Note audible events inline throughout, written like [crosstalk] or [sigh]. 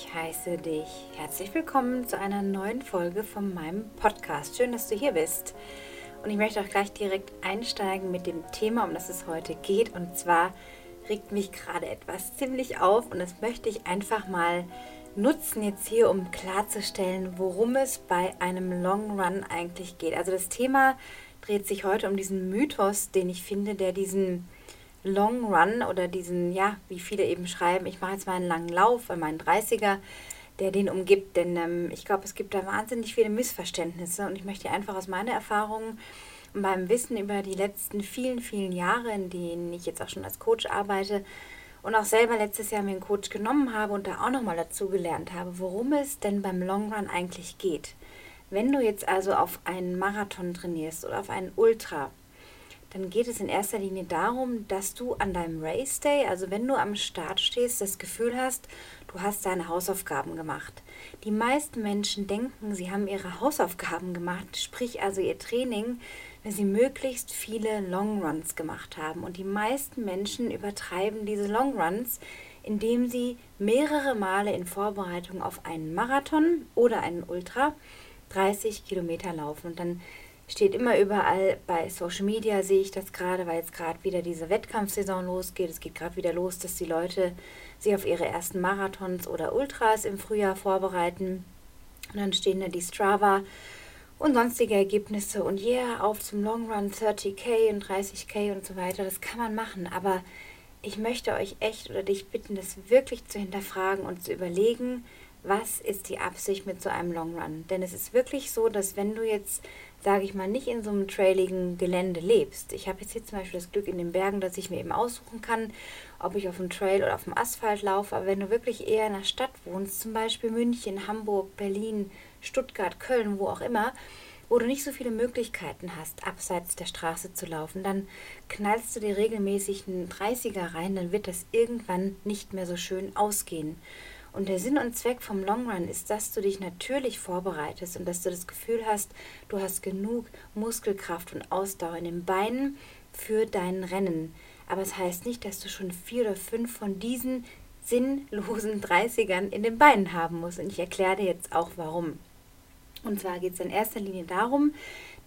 Ich heiße dich herzlich willkommen zu einer neuen Folge von meinem Podcast. Schön, dass du hier bist. Und ich möchte auch gleich direkt einsteigen mit dem Thema, um das es heute geht. Und zwar regt mich gerade etwas ziemlich auf und das möchte ich einfach mal nutzen jetzt hier, um klarzustellen, worum es bei einem Long Run eigentlich geht. Also das Thema dreht sich heute um diesen Mythos, den ich finde, der diesen Long Run oder diesen, ja, wie viele eben schreiben, ich mache jetzt mal einen langen Lauf bei meinen 30er, der den umgibt. Denn ähm, ich glaube, es gibt da wahnsinnig viele Missverständnisse und ich möchte einfach aus meiner Erfahrung und meinem Wissen über die letzten vielen, vielen Jahre, in denen ich jetzt auch schon als Coach arbeite und auch selber letztes Jahr mir einen Coach genommen habe und da auch nochmal dazu gelernt habe, worum es denn beim Long Run eigentlich geht. Wenn du jetzt also auf einen Marathon trainierst oder auf einen Ultra, dann geht es in erster Linie darum, dass du an deinem Race Day, also wenn du am Start stehst, das Gefühl hast, du hast deine Hausaufgaben gemacht. Die meisten Menschen denken, sie haben ihre Hausaufgaben gemacht, sprich also ihr Training, wenn sie möglichst viele Long Runs gemacht haben. Und die meisten Menschen übertreiben diese Long Runs, indem sie mehrere Male in Vorbereitung auf einen Marathon oder einen Ultra 30 Kilometer laufen. Und dann steht immer überall bei Social Media, sehe ich das gerade, weil jetzt gerade wieder diese Wettkampfsaison losgeht. Es geht gerade wieder los, dass die Leute sich auf ihre ersten Marathons oder Ultras im Frühjahr vorbereiten. Und dann stehen da die Strava und sonstige Ergebnisse und yeah, auf zum Long Run 30k und 30k und so weiter. Das kann man machen, aber ich möchte euch echt oder dich bitten, das wirklich zu hinterfragen und zu überlegen, was ist die Absicht mit so einem Long Run? Denn es ist wirklich so, dass wenn du jetzt, sage ich mal, nicht in so einem trailigen Gelände lebst, ich habe jetzt hier zum Beispiel das Glück in den Bergen, dass ich mir eben aussuchen kann, ob ich auf dem Trail oder auf dem Asphalt laufe, aber wenn du wirklich eher in der Stadt wohnst, zum Beispiel München, Hamburg, Berlin, Stuttgart, Köln, wo auch immer, wo du nicht so viele Möglichkeiten hast, abseits der Straße zu laufen, dann knallst du dir regelmäßig einen 30er rein, dann wird das irgendwann nicht mehr so schön ausgehen. Und der Sinn und Zweck vom Long Run ist, dass du dich natürlich vorbereitest und dass du das Gefühl hast, du hast genug Muskelkraft und Ausdauer in den Beinen für dein Rennen. Aber es das heißt nicht, dass du schon vier oder fünf von diesen sinnlosen [laughs] 30ern in den Beinen haben musst. Und ich erkläre dir jetzt auch warum. Und zwar geht es in erster Linie darum,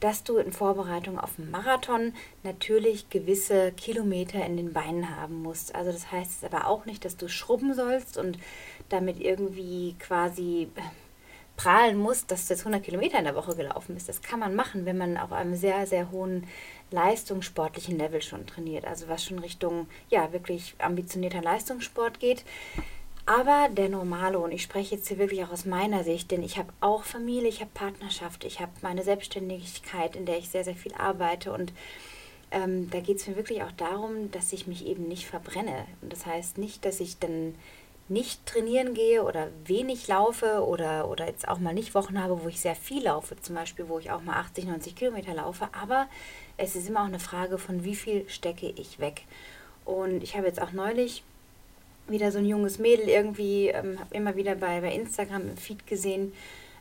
dass du in Vorbereitung auf einen Marathon natürlich gewisse Kilometer in den Beinen haben musst. Also das heißt aber auch nicht, dass du schrubben sollst und damit irgendwie quasi äh, prahlen musst, dass du jetzt 100 Kilometer in der Woche gelaufen bist. Das kann man machen, wenn man auf einem sehr, sehr hohen leistungssportlichen Level schon trainiert. Also was schon Richtung, ja, wirklich ambitionierter Leistungssport geht. Aber der Normale, und ich spreche jetzt hier wirklich auch aus meiner Sicht, denn ich habe auch Familie, ich habe Partnerschaft, ich habe meine Selbstständigkeit, in der ich sehr, sehr viel arbeite. Und ähm, da geht es mir wirklich auch darum, dass ich mich eben nicht verbrenne. Und das heißt nicht, dass ich dann nicht trainieren gehe oder wenig laufe oder, oder jetzt auch mal nicht Wochen habe, wo ich sehr viel laufe, zum Beispiel, wo ich auch mal 80, 90 Kilometer laufe. Aber es ist immer auch eine Frage von, wie viel stecke ich weg. Und ich habe jetzt auch neulich wieder so ein junges Mädel irgendwie, ähm, habe immer wieder bei, bei Instagram im Feed gesehen,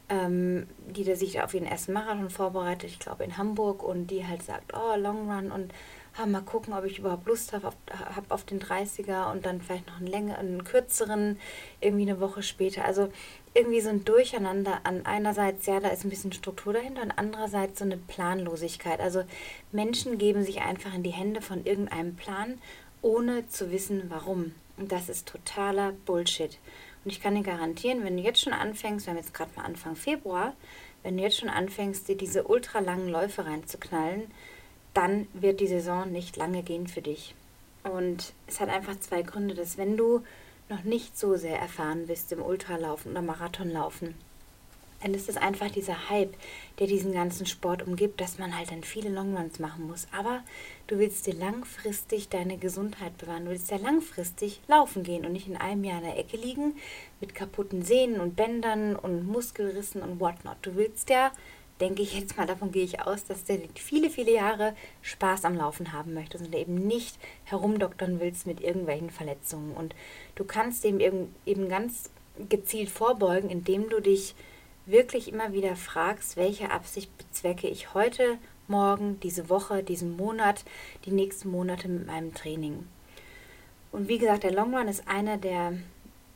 ähm, die da sich auf ihren ersten Marathon vorbereitet, ich glaube in Hamburg, und die halt sagt, oh, Long Run und ah, mal gucken, ob ich überhaupt Lust habe auf, hab auf den 30er und dann vielleicht noch einen längeren, einen kürzeren, irgendwie eine Woche später. Also irgendwie so ein Durcheinander an einerseits, ja, da ist ein bisschen Struktur dahinter und andererseits so eine Planlosigkeit. Also Menschen geben sich einfach in die Hände von irgendeinem Plan, ohne zu wissen, warum. Und das ist totaler Bullshit. Und ich kann dir garantieren, wenn du jetzt schon anfängst, wir haben jetzt gerade mal Anfang Februar, wenn du jetzt schon anfängst, dir diese ultralangen Läufe reinzuknallen, dann wird die Saison nicht lange gehen für dich. Und es hat einfach zwei Gründe, dass wenn du noch nicht so sehr erfahren bist im Ultralaufen oder Marathonlaufen, dann ist es einfach dieser Hype, der diesen ganzen Sport umgibt, dass man halt dann viele Longruns machen muss. Aber du willst dir langfristig deine Gesundheit bewahren. Du willst ja langfristig laufen gehen und nicht in einem Jahr in der Ecke liegen mit kaputten Sehnen und Bändern und Muskelrissen und whatnot. Du willst ja, denke ich jetzt mal, davon gehe ich aus, dass du viele, viele Jahre Spaß am Laufen haben möchtest und eben nicht herumdoktern willst mit irgendwelchen Verletzungen. Und du kannst dem eben ganz gezielt vorbeugen, indem du dich wirklich immer wieder fragst, welche Absicht bezwecke ich heute, morgen, diese Woche, diesen Monat, die nächsten Monate mit meinem Training. Und wie gesagt, der Long Run ist einer der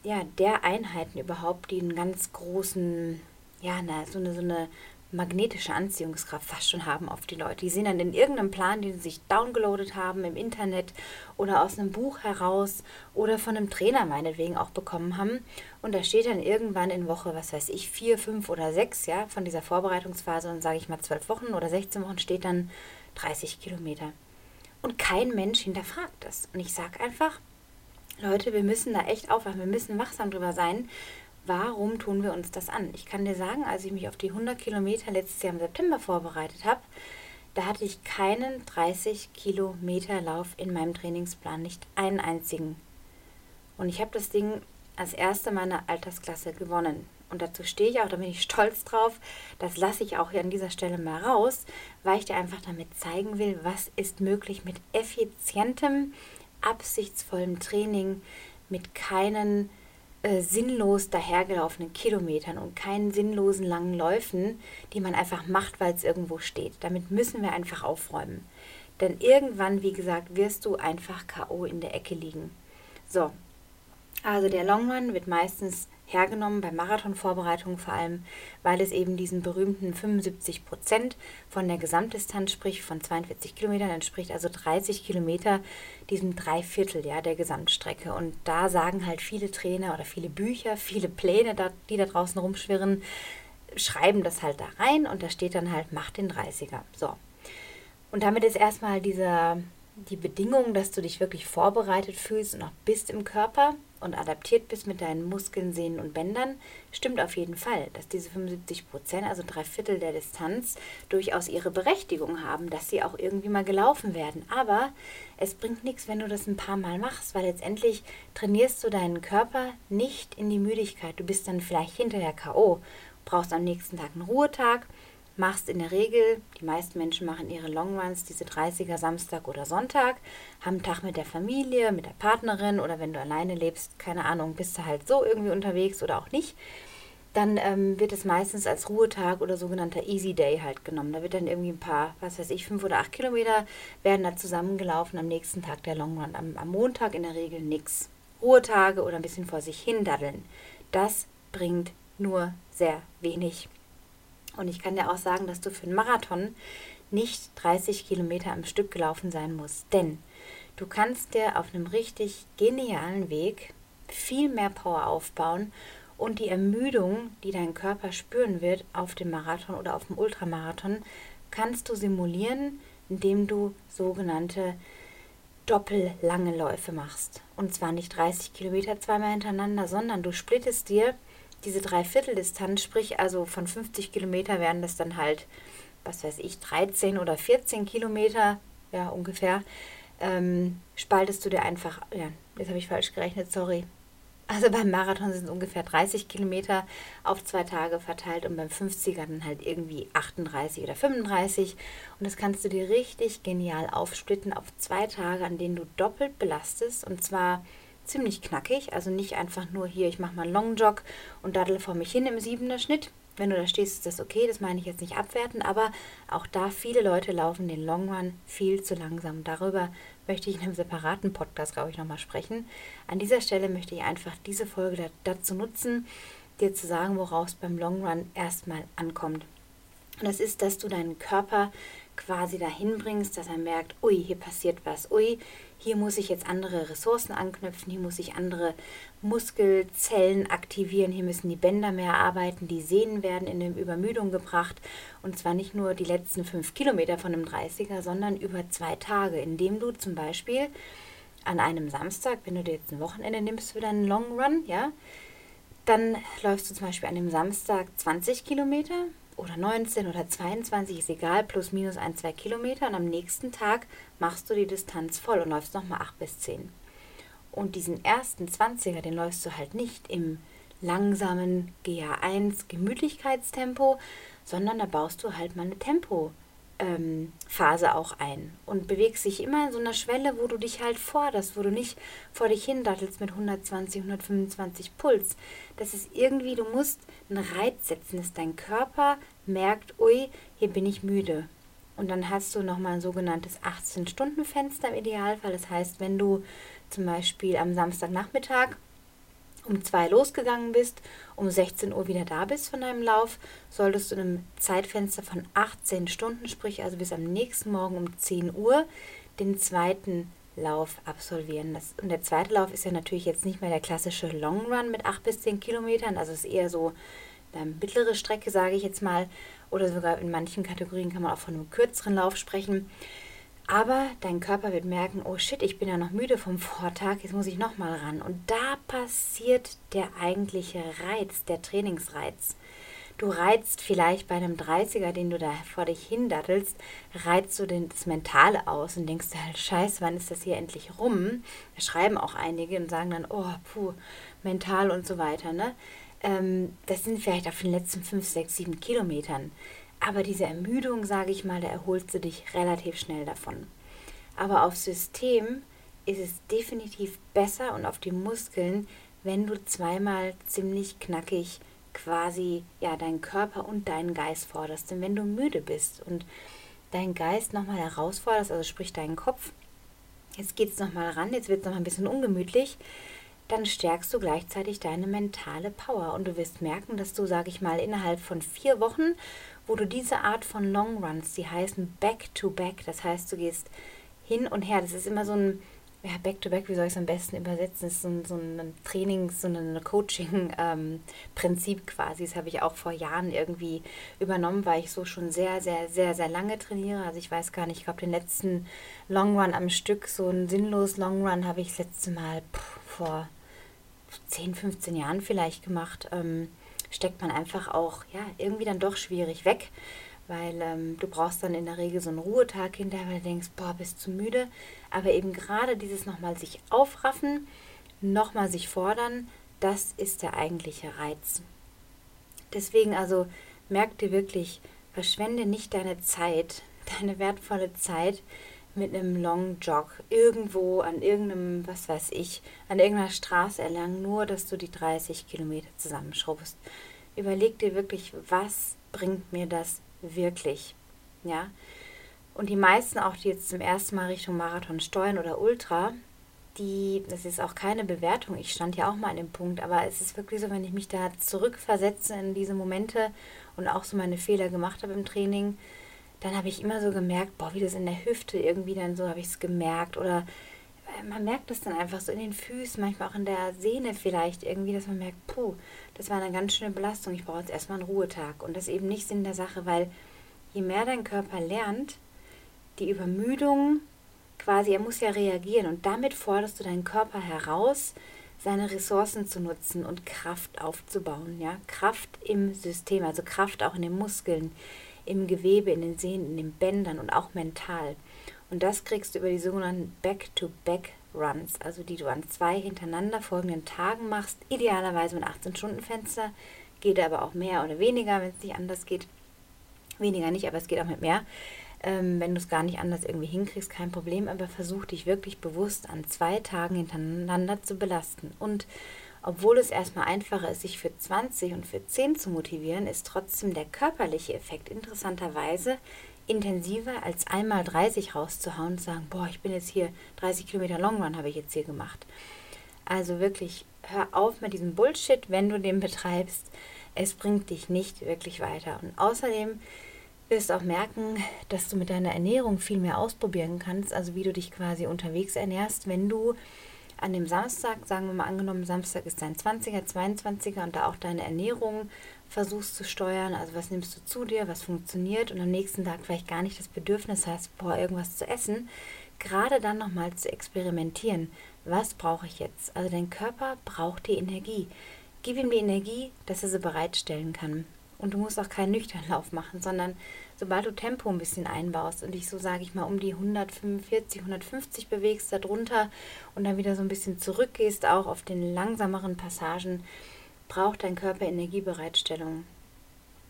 ja, der Einheiten überhaupt, die einen ganz großen, ja, na, so eine, so eine magnetische Anziehungskraft fast schon haben auf die Leute. Die sehen dann in irgendeinem Plan, den sie sich downgeloadet haben im Internet oder aus einem Buch heraus oder von einem Trainer meinetwegen auch bekommen haben. Und da steht dann irgendwann in Woche, was weiß ich, vier, fünf oder sechs, ja, von dieser Vorbereitungsphase und sage ich mal zwölf Wochen oder 16 Wochen steht dann 30 Kilometer. Und kein Mensch hinterfragt das. Und ich sage einfach, Leute, wir müssen da echt aufwachen, wir müssen wachsam drüber sein. Warum tun wir uns das an? Ich kann dir sagen, als ich mich auf die 100 Kilometer letztes Jahr im September vorbereitet habe, da hatte ich keinen 30 Kilometer Lauf in meinem Trainingsplan, nicht einen einzigen. Und ich habe das Ding als erste meiner Altersklasse gewonnen. Und dazu stehe ich auch, da bin ich stolz drauf. Das lasse ich auch hier an dieser Stelle mal raus, weil ich dir einfach damit zeigen will, was ist möglich mit effizientem, absichtsvollem Training mit keinen äh, sinnlos dahergelaufenen Kilometern und keinen sinnlosen langen Läufen, die man einfach macht, weil es irgendwo steht. Damit müssen wir einfach aufräumen. Denn irgendwann, wie gesagt, wirst du einfach KO in der Ecke liegen. So, also der Long Run wird meistens hergenommen, bei Marathonvorbereitungen vor allem, weil es eben diesen berühmten 75 Prozent von der Gesamtdistanz, sprich von 42 Kilometern, entspricht also 30 Kilometer, diesem Dreiviertel ja, der Gesamtstrecke. Und da sagen halt viele Trainer oder viele Bücher, [laughs] viele Pläne, die da draußen rumschwirren, schreiben das halt da rein und da steht dann halt, mach den 30er. So. Und damit ist erstmal dieser, die Bedingung, dass du dich wirklich vorbereitet fühlst und auch bist im Körper, und adaptiert bist mit deinen Muskeln, Sehnen und Bändern, stimmt auf jeden Fall, dass diese 75 Prozent, also drei Viertel der Distanz, durchaus ihre Berechtigung haben, dass sie auch irgendwie mal gelaufen werden. Aber es bringt nichts, wenn du das ein paar Mal machst, weil letztendlich trainierst du deinen Körper nicht in die Müdigkeit. Du bist dann vielleicht hinterher K.O., brauchst am nächsten Tag einen Ruhetag machst in der Regel, die meisten Menschen machen ihre Longruns, diese 30er Samstag oder Sonntag, haben einen Tag mit der Familie, mit der Partnerin oder wenn du alleine lebst, keine Ahnung, bist du halt so irgendwie unterwegs oder auch nicht, dann ähm, wird es meistens als Ruhetag oder sogenannter Easy Day halt genommen. Da wird dann irgendwie ein paar, was weiß ich, fünf oder acht Kilometer werden da zusammengelaufen, am nächsten Tag der Longrun. Am, am Montag in der Regel nichts. Ruhetage oder ein bisschen vor sich hin daddeln. Das bringt nur sehr wenig. Und ich kann dir auch sagen, dass du für einen Marathon nicht 30 Kilometer am Stück gelaufen sein musst. Denn du kannst dir auf einem richtig genialen Weg viel mehr Power aufbauen und die Ermüdung, die dein Körper spüren wird auf dem Marathon oder auf dem Ultramarathon, kannst du simulieren, indem du sogenannte doppellange Läufe machst. Und zwar nicht 30 Kilometer zweimal hintereinander, sondern du splittest dir diese Dreivierteldistanz, sprich also von 50 Kilometer werden das dann halt, was weiß ich, 13 oder 14 Kilometer, ja ungefähr, ähm, spaltest du dir einfach, ja, jetzt habe ich falsch gerechnet, sorry. Also beim Marathon sind es ungefähr 30 Kilometer auf zwei Tage verteilt und beim 50er dann halt irgendwie 38 oder 35. Und das kannst du dir richtig genial aufsplitten auf zwei Tage, an denen du doppelt belastest. Und zwar ziemlich knackig. Also nicht einfach nur hier, ich mache mal einen Long Jog und daddel vor mich hin im siebener Schnitt. Wenn du da stehst, ist das okay, das meine ich jetzt nicht abwerten, aber auch da viele Leute laufen den Long Run viel zu langsam. Darüber möchte ich in einem separaten Podcast, glaube ich, nochmal sprechen. An dieser Stelle möchte ich einfach diese Folge dazu nutzen, dir zu sagen, woraus es beim Long Run erstmal ankommt. Und das ist, dass du deinen Körper quasi dahin bringst, dass er merkt, ui, hier passiert was, ui, hier muss ich jetzt andere Ressourcen anknüpfen, hier muss ich andere Muskelzellen aktivieren, hier müssen die Bänder mehr arbeiten, die Sehnen werden in eine Übermüdung gebracht. Und zwar nicht nur die letzten fünf Kilometer von einem 30er, sondern über zwei Tage, indem du zum Beispiel an einem Samstag, wenn du dir jetzt ein Wochenende nimmst für deinen Long Run, ja, dann läufst du zum Beispiel an dem Samstag 20 Kilometer oder 19 oder 22, ist egal, plus minus ein, zwei Kilometer und am nächsten Tag machst du die Distanz voll und läufst nochmal 8 bis 10. Und diesen ersten 20er, den läufst du halt nicht im langsamen GA1 Gemütlichkeitstempo, sondern da baust du halt mal eine Tempo ähm, Phase auch ein und bewegst dich immer in so einer Schwelle, wo du dich halt forderst, wo du nicht vor dich hin dattelst mit 120, 125 Puls. Das ist irgendwie, du musst einen Reiz setzen, dass dein Körper merkt, ui, hier bin ich müde. Und dann hast du nochmal ein sogenanntes 18-Stunden-Fenster im Idealfall. Das heißt, wenn du zum Beispiel am Samstagnachmittag um 2 losgegangen bist, um 16 Uhr wieder da bist von deinem Lauf, solltest du in einem Zeitfenster von 18 Stunden, sprich also bis am nächsten Morgen um 10 Uhr, den zweiten Lauf absolvieren. Das, und der zweite Lauf ist ja natürlich jetzt nicht mehr der klassische Long Run mit 8 bis 10 Kilometern, also ist eher so eine mittlere Strecke, sage ich jetzt mal, oder sogar in manchen Kategorien kann man auch von einem kürzeren Lauf sprechen. Aber dein Körper wird merken, oh shit, ich bin ja noch müde vom Vortag, jetzt muss ich nochmal ran. Und da passiert der eigentliche Reiz, der Trainingsreiz. Du reizt vielleicht bei einem 30er, den du da vor dich hindattelst, reizt du das Mentale aus und denkst dir halt, scheiße, wann ist das hier endlich rum? Da schreiben auch einige und sagen dann, oh, puh, mental und so weiter. Ne? Ähm, das sind vielleicht auf den letzten 5, 6, 7 Kilometern. Aber diese Ermüdung, sage ich mal, da erholst du dich relativ schnell davon. Aber auf System ist es definitiv besser und auf die Muskeln, wenn du zweimal ziemlich knackig quasi ja deinen Körper und deinen Geist forderst. Denn wenn du müde bist und deinen Geist nochmal herausforderst, also sprich deinen Kopf, jetzt geht es nochmal ran, jetzt wird es nochmal ein bisschen ungemütlich, dann stärkst du gleichzeitig deine mentale Power. Und du wirst merken, dass du, sage ich mal, innerhalb von vier Wochen wo du diese Art von Long Runs, die heißen Back-to-Back, das heißt, du gehst hin und her, das ist immer so ein, ja, Back-to-Back, wie soll ich es am besten übersetzen, ist so ein, so ein Trainings-, so ein Coaching-Prinzip ähm, quasi, das habe ich auch vor Jahren irgendwie übernommen, weil ich so schon sehr, sehr, sehr, sehr lange trainiere, also ich weiß gar nicht, ich glaube, den letzten Long Run am Stück, so einen sinnlos Long Run habe ich das letzte Mal pff, vor 10, 15 Jahren vielleicht gemacht, ähm, steckt man einfach auch, ja, irgendwie dann doch schwierig weg, weil ähm, du brauchst dann in der Regel so einen Ruhetag hinterher, weil du denkst, boah, bist zu müde. Aber eben gerade dieses nochmal sich aufraffen, nochmal sich fordern, das ist der eigentliche Reiz. Deswegen also merk dir wirklich, verschwende nicht deine Zeit, [laughs] deine wertvolle Zeit mit einem Long Jog irgendwo an irgendeinem, was weiß ich, an irgendeiner Straße erlangen, nur dass du die 30 Kilometer zusammenschrubbst. Überleg dir wirklich, was bringt mir das wirklich? Ja. Und die meisten, auch die jetzt zum ersten Mal Richtung Marathon steuern oder Ultra, die, das ist auch keine Bewertung, ich stand ja auch mal an dem Punkt, aber es ist wirklich so, wenn ich mich da zurückversetze in diese Momente und auch so meine Fehler gemacht habe im Training, dann habe ich immer so gemerkt, boah, wie das in der Hüfte irgendwie dann so habe ich es gemerkt. Oder äh, man merkt es dann einfach so in den Füßen, manchmal auch in der Sehne vielleicht irgendwie, dass man merkt, puh, das war eine ganz schöne Belastung, ich brauche jetzt erstmal einen Ruhetag. Und das eben nicht Sinn der Sache, weil je mehr dein Körper lernt, die Übermüdung quasi, er muss ja reagieren. Und damit forderst du deinen Körper heraus, seine Ressourcen zu nutzen und Kraft aufzubauen, ja, Kraft im System, also Kraft auch in den Muskeln, im Gewebe, in den Sehnen, in den Bändern und auch mental. Und das kriegst du über die sogenannten Back-to-Back-Runs, also die du an zwei hintereinander folgenden Tagen machst, idealerweise mit 18-Stunden-Fenster, geht aber auch mehr oder weniger, wenn es nicht anders geht. Weniger nicht, aber es geht auch mit mehr. Ähm, wenn du es gar nicht anders irgendwie hinkriegst, kein Problem, aber versuch dich wirklich bewusst an zwei Tagen hintereinander zu belasten. Und obwohl es erstmal einfacher ist, sich für 20 und für 10 zu motivieren, ist trotzdem der körperliche Effekt interessanterweise intensiver als einmal 30 rauszuhauen und zu sagen, boah, ich bin jetzt hier 30 Kilometer Long Run habe ich jetzt hier gemacht. Also wirklich, hör auf mit diesem Bullshit, wenn du den betreibst. Es bringt dich nicht wirklich weiter. Und außerdem wirst du auch merken, dass du mit deiner Ernährung viel mehr ausprobieren kannst, also wie du dich quasi unterwegs ernährst, wenn du an dem Samstag, sagen wir mal angenommen, Samstag ist dein 20er, 22er und da auch deine Ernährung versuchst zu steuern, also was nimmst du zu dir, was funktioniert und am nächsten Tag vielleicht gar nicht das Bedürfnis hast, boah, irgendwas zu essen, gerade dann nochmal zu experimentieren. Was brauche ich jetzt? Also dein Körper braucht die Energie. Gib ihm die Energie, dass er sie bereitstellen kann. Und du musst auch keinen nüchternen Lauf machen, sondern sobald du Tempo ein bisschen einbaust und dich so, sage ich mal, um die 145, 150 bewegst, darunter und dann wieder so ein bisschen zurückgehst, auch auf den langsameren Passagen, braucht dein Körper Energiebereitstellung.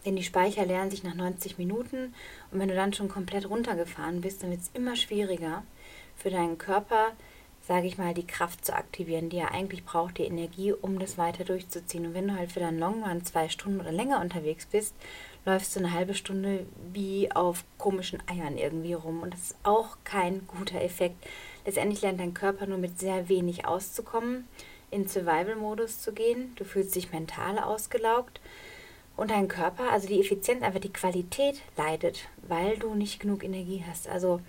Denn die Speicher leeren sich nach 90 Minuten und wenn du dann schon komplett runtergefahren bist, dann wird es immer schwieriger für deinen Körper, sage ich mal, die Kraft zu aktivieren, die er eigentlich braucht, die Energie, um das weiter durchzuziehen. Und wenn du halt für deinen Long Run zwei Stunden oder länger unterwegs bist, läufst du eine halbe Stunde wie auf komischen Eiern irgendwie rum. Und das ist auch kein guter Effekt. Letztendlich lernt dein Körper nur mit sehr wenig auszukommen. in Survival-Modus zu gehen. Du fühlst dich mental ausgelaugt und dein Körper, also die Effizienz, einfach die Qualität leidet, weil du nicht genug Energie hast. Also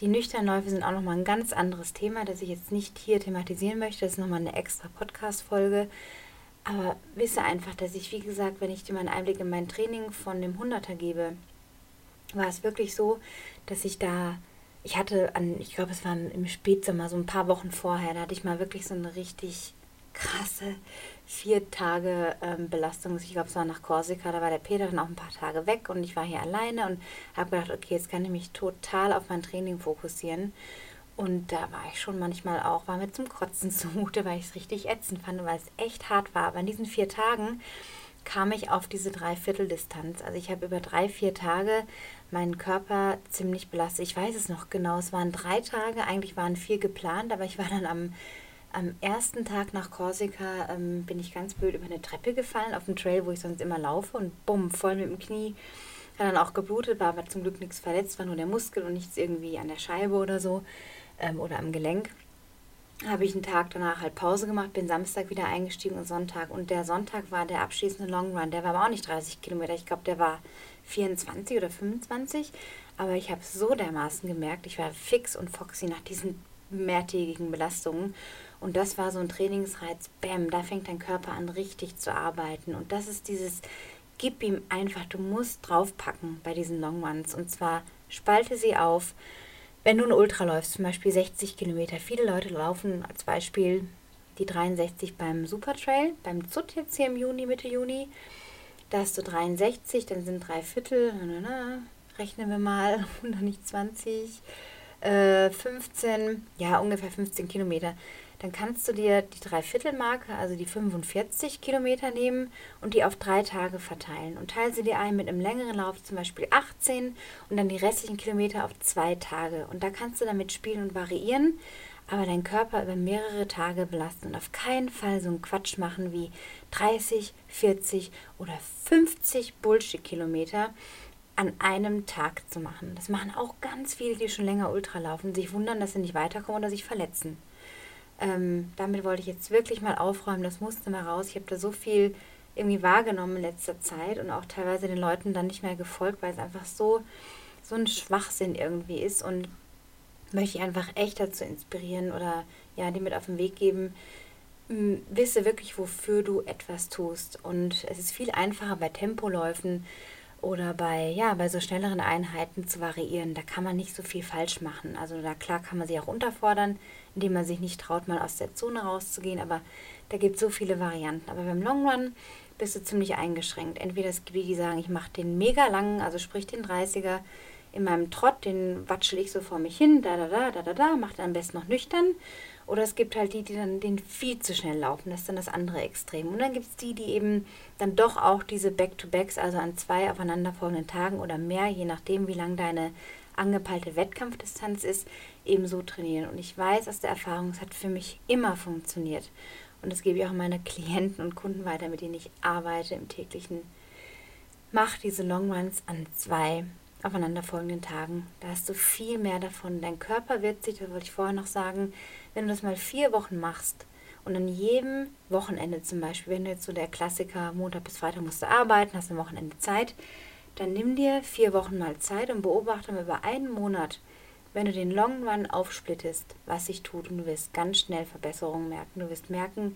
die nüchternen Läufe sind auch nochmal ein ganz anderes Thema, das ich jetzt nicht hier thematisieren möchte. Das ist nochmal eine extra Podcast-Folge. Aber wisse einfach, dass ich, wie gesagt, wenn ich dir mal einen Einblick in mein Training von dem 100er gebe, war es wirklich so, dass ich da, ich hatte an, ich glaube, es war im Spätsommer, so ein paar Wochen vorher, da hatte ich mal wirklich so eine richtig krasse vier Tage ähm, Belastung. Ich glaube, es war nach Korsika, da war der Peter dann auch ein paar Tage weg und ich war hier alleine und habe gedacht, okay, jetzt kann ich mich total auf mein Training fokussieren. Und da war ich schon manchmal auch, war mir zum Kotzen [laughs] zumute, weil ich es richtig ätzend fand, weil es echt hart war. Aber in diesen vier Tagen kam ich auf diese Dreivierteldistanz. Also ich habe über drei, vier Tage meinen Körper ziemlich belastet. Ich weiß es noch genau, es waren drei Tage, eigentlich waren vier geplant, aber ich war dann am am ersten Tag nach Korsika ähm, bin ich ganz blöd über eine Treppe gefallen, auf dem Trail, wo ich sonst immer laufe und bumm, voll mit dem Knie. Hat dann auch geblutet, war aber zum Glück nichts verletzt, war nur der Muskel und nichts irgendwie an der Scheibe oder so ähm, oder am Gelenk. Habe ich einen Tag danach halt Pause gemacht, bin Samstag wieder eingestiegen und Sonntag. Und der Sonntag war der abschließende Long Run. Der war aber auch nicht 30 Kilometer. Ich glaube, der war 24 oder 25. Aber ich habe so dermaßen gemerkt, ich war fix und foxy nach diesen mehrtägigen Belastungen. Und das war so ein Trainingsreiz, bam, da fängt dein Körper an richtig zu arbeiten. Und das ist dieses, gib ihm einfach, du musst draufpacken bei diesen Long Runs. Und zwar spalte sie auf. Wenn du ein Ultra läufst, zum Beispiel 60 Kilometer, viele Leute laufen als Beispiel die 63 beim Supertrail, beim ZUT jetzt hier im Juni, Mitte Juni. Da hast du 63, dann sind drei Viertel, na, na, na, rechnen wir mal, [laughs] noch nicht 20, äh, 15, ja ungefähr 15 Kilometer dann kannst du dir die Dreiviertelmarke, also die 45 Kilometer nehmen und die auf drei Tage verteilen. Und teile sie dir ein mit einem längeren Lauf, zum Beispiel 18 und dann die restlichen Kilometer auf zwei Tage. Und da kannst du damit spielen und variieren, aber deinen Körper über mehrere Tage belasten und auf keinen Fall so einen Quatsch machen wie 30, 40 oder 50 Bullshit-Kilometer an einem Tag zu machen. Das machen auch ganz viele, die schon länger Ultra laufen, sich wundern, dass sie nicht weiterkommen oder sich verletzen. Ähm, damit wollte ich jetzt wirklich mal aufräumen, das musste mal raus. Ich habe da so viel irgendwie wahrgenommen in letzter Zeit und auch teilweise den Leuten dann nicht mehr gefolgt, weil es einfach so, so ein Schwachsinn irgendwie ist und möchte ich einfach echt dazu inspirieren oder ja, dir mit auf den Weg geben, wisse wirklich, wofür du etwas tust. Und es ist viel einfacher bei Tempoläufen oder bei, ja, bei so schnelleren Einheiten zu variieren. Da kann man nicht so viel falsch machen. Also da klar kann man sich auch unterfordern, indem man sich nicht traut, mal aus der Zone rauszugehen. Aber da gibt es so viele Varianten. Aber beim Long Run bist du ziemlich eingeschränkt. Entweder es gibt die, sagen, ich mache den mega langen, also sprich den 30er, in meinem Trott, den watschel ich so vor mich hin, da, da, da, da, da, da, mache am besten noch nüchtern. Oder es gibt halt die, die dann den viel zu schnell laufen. Das ist dann das andere Extrem. Und dann gibt es die, die eben dann doch auch diese Back-to-Backs, also an zwei aufeinanderfolgenden Tagen oder mehr, je nachdem, wie lang deine angepeilte Wettkampfdistanz ist, ebenso trainieren. Und ich weiß aus der Erfahrung, es hat für mich immer funktioniert. Und das gebe ich auch meiner [laughs] Klienten und Kunden weiter, mit denen ich arbeite im täglichen. Mach diese Longruns an zwei aufeinanderfolgenden Tagen. Da hast du viel mehr davon. Dein Körper wird sich, das wollte ich vorher noch sagen, wenn du das mal vier Wochen machst und an jedem Wochenende zum Beispiel, wenn du jetzt so der Klassiker Montag bis Freitag musst du arbeiten, hast ein Wochenende Zeit, dann nimm dir vier Wochen mal Zeit und beobachte mal über einen Monat, wenn du den Long Run aufsplittest, was sich tut und du wirst ganz schnell Verbesserungen merken. Du wirst merken,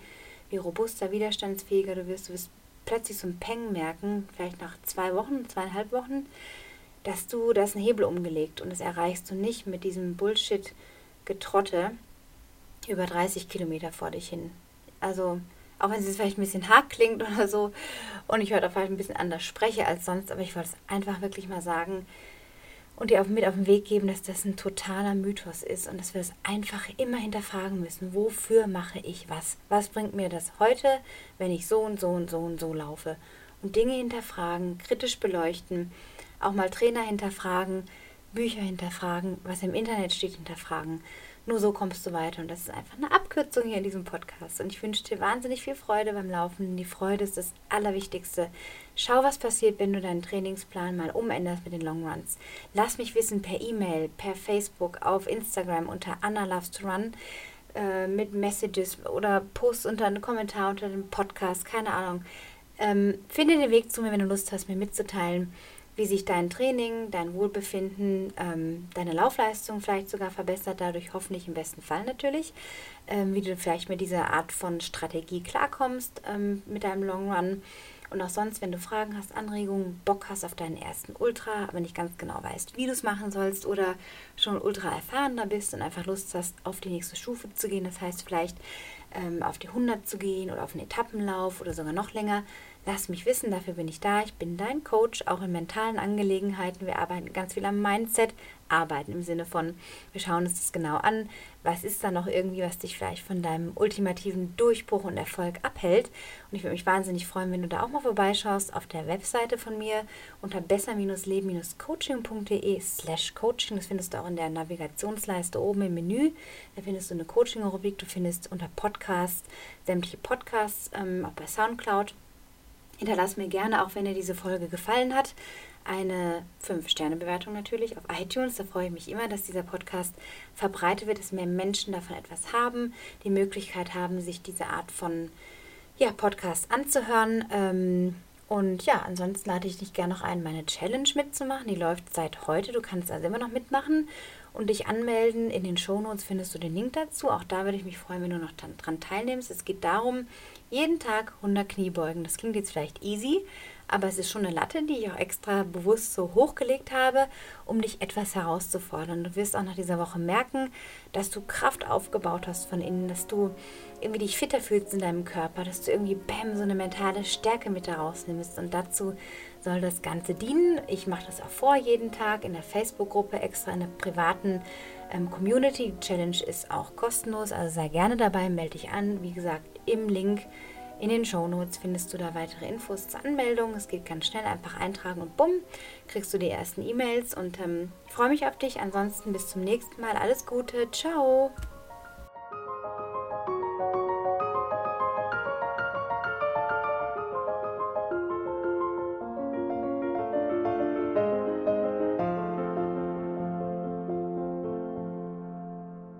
wie robuster, widerstandsfähiger du wirst. Du wirst plötzlich so ein Peng merken, vielleicht nach zwei Wochen, zweieinhalb Wochen, dass du, da ist ein Hebel umgelegt und das erreichst du nicht mit diesem Bullshit-Getrotte über 30 Kilometer vor dich hin. Also, auch wenn es vielleicht ein bisschen hart klingt [laughs] oder so und ich heute vielleicht ein bisschen anders spreche als sonst, aber ich wollte es einfach wirklich mal sagen, und dir mit auf den Weg geben, dass das ein totaler Mythos ist und dass wir es einfach immer hinterfragen müssen. Wofür mache ich was? Was bringt mir das heute, wenn ich so und so und so und so laufe? Und Dinge hinterfragen, kritisch beleuchten, auch mal Trainer hinterfragen, Bücher hinterfragen, was im Internet steht hinterfragen. Nur so kommst du weiter. Und das ist einfach eine Abkürzung hier in diesem Podcast. Und ich wünsche dir wahnsinnig viel Freude beim Laufen. Die Freude ist das Allerwichtigste. Schau, was passiert, wenn du deinen Trainingsplan mal umänderst mit den Long Runs. Lass mich wissen per E-Mail, per Facebook, auf Instagram unter Anna Loves to Run, äh, mit Messages oder Post unter einen Kommentar unter dem Podcast, keine Ahnung. Ähm, finde den Weg zu mir, wenn du Lust hast, mir mitzuteilen, wie sich dein Training, dein Wohlbefinden, ähm, deine Laufleistung vielleicht sogar verbessert, dadurch hoffentlich im besten Fall natürlich, ähm, wie du vielleicht mit dieser Art von Strategie klarkommst ähm, mit deinem Long Run. Und auch sonst, wenn du Fragen hast, Anregungen, Bock hast auf deinen ersten Ultra, aber nicht ganz genau weißt, wie du es machen sollst oder schon ultra erfahrener bist und einfach Lust hast, auf die nächste Stufe zu gehen, das heißt vielleicht ähm, auf die 100 zu gehen oder auf einen Etappenlauf oder sogar noch länger, Lass mich wissen, dafür bin ich da. Ich bin dein Coach, auch in mentalen Angelegenheiten. Wir arbeiten ganz viel am Mindset, arbeiten im Sinne von, wir schauen uns das genau an. Was ist da noch irgendwie, was dich vielleicht von deinem ultimativen Durchbruch und Erfolg abhält? Und ich würde mich wahnsinnig freuen, wenn du da auch mal vorbeischaust auf der Webseite von mir unter besser-leben-coaching.de slash coaching. Das findest du auch in der Navigationsleiste oben im Menü. Da findest du eine Coaching-Rubrik. Du findest unter Podcast sämtliche Podcasts, ähm, auch bei Soundcloud. Hinterlass mir gerne, auch wenn dir diese Folge gefallen hat, eine 5-Sterne-Bewertung natürlich auf iTunes. Da freue ich mich immer, dass dieser Podcast verbreitet wird, dass mehr Menschen davon etwas haben, die Möglichkeit haben, sich diese Art von ja, Podcast anzuhören. Ähm, und ja, ansonsten lade ich dich gerne noch ein, meine Challenge mitzumachen. Die läuft seit heute. Du kannst also immer noch mitmachen und dich anmelden. In den Shownotes findest du den Link dazu. Auch da würde ich mich freuen, wenn du noch daran teilnimmst. Es geht darum, jeden Tag 100 Kniebeugen. Das klingt jetzt vielleicht easy, aber es ist schon eine Latte, die ich auch extra bewusst so hochgelegt habe, um dich etwas herauszufordern. Du wirst auch nach dieser Woche merken, dass du Kraft aufgebaut hast von innen, dass du irgendwie dich fitter fühlst in deinem Körper, dass du irgendwie bam so eine mentale Stärke mit daraus nimmst und dazu soll das Ganze dienen. Ich mache das auch vor jeden Tag in der Facebook-Gruppe extra in der privaten ähm, Community. Challenge ist auch kostenlos, also sei gerne dabei, melde dich an. Wie gesagt, im Link in den Show Notes findest du da weitere Infos zur Anmeldung. Es geht ganz schnell, einfach eintragen und bumm, kriegst du die ersten E-Mails. Und ähm, ich freue mich auf dich. Ansonsten bis zum nächsten Mal. Alles Gute. Ciao.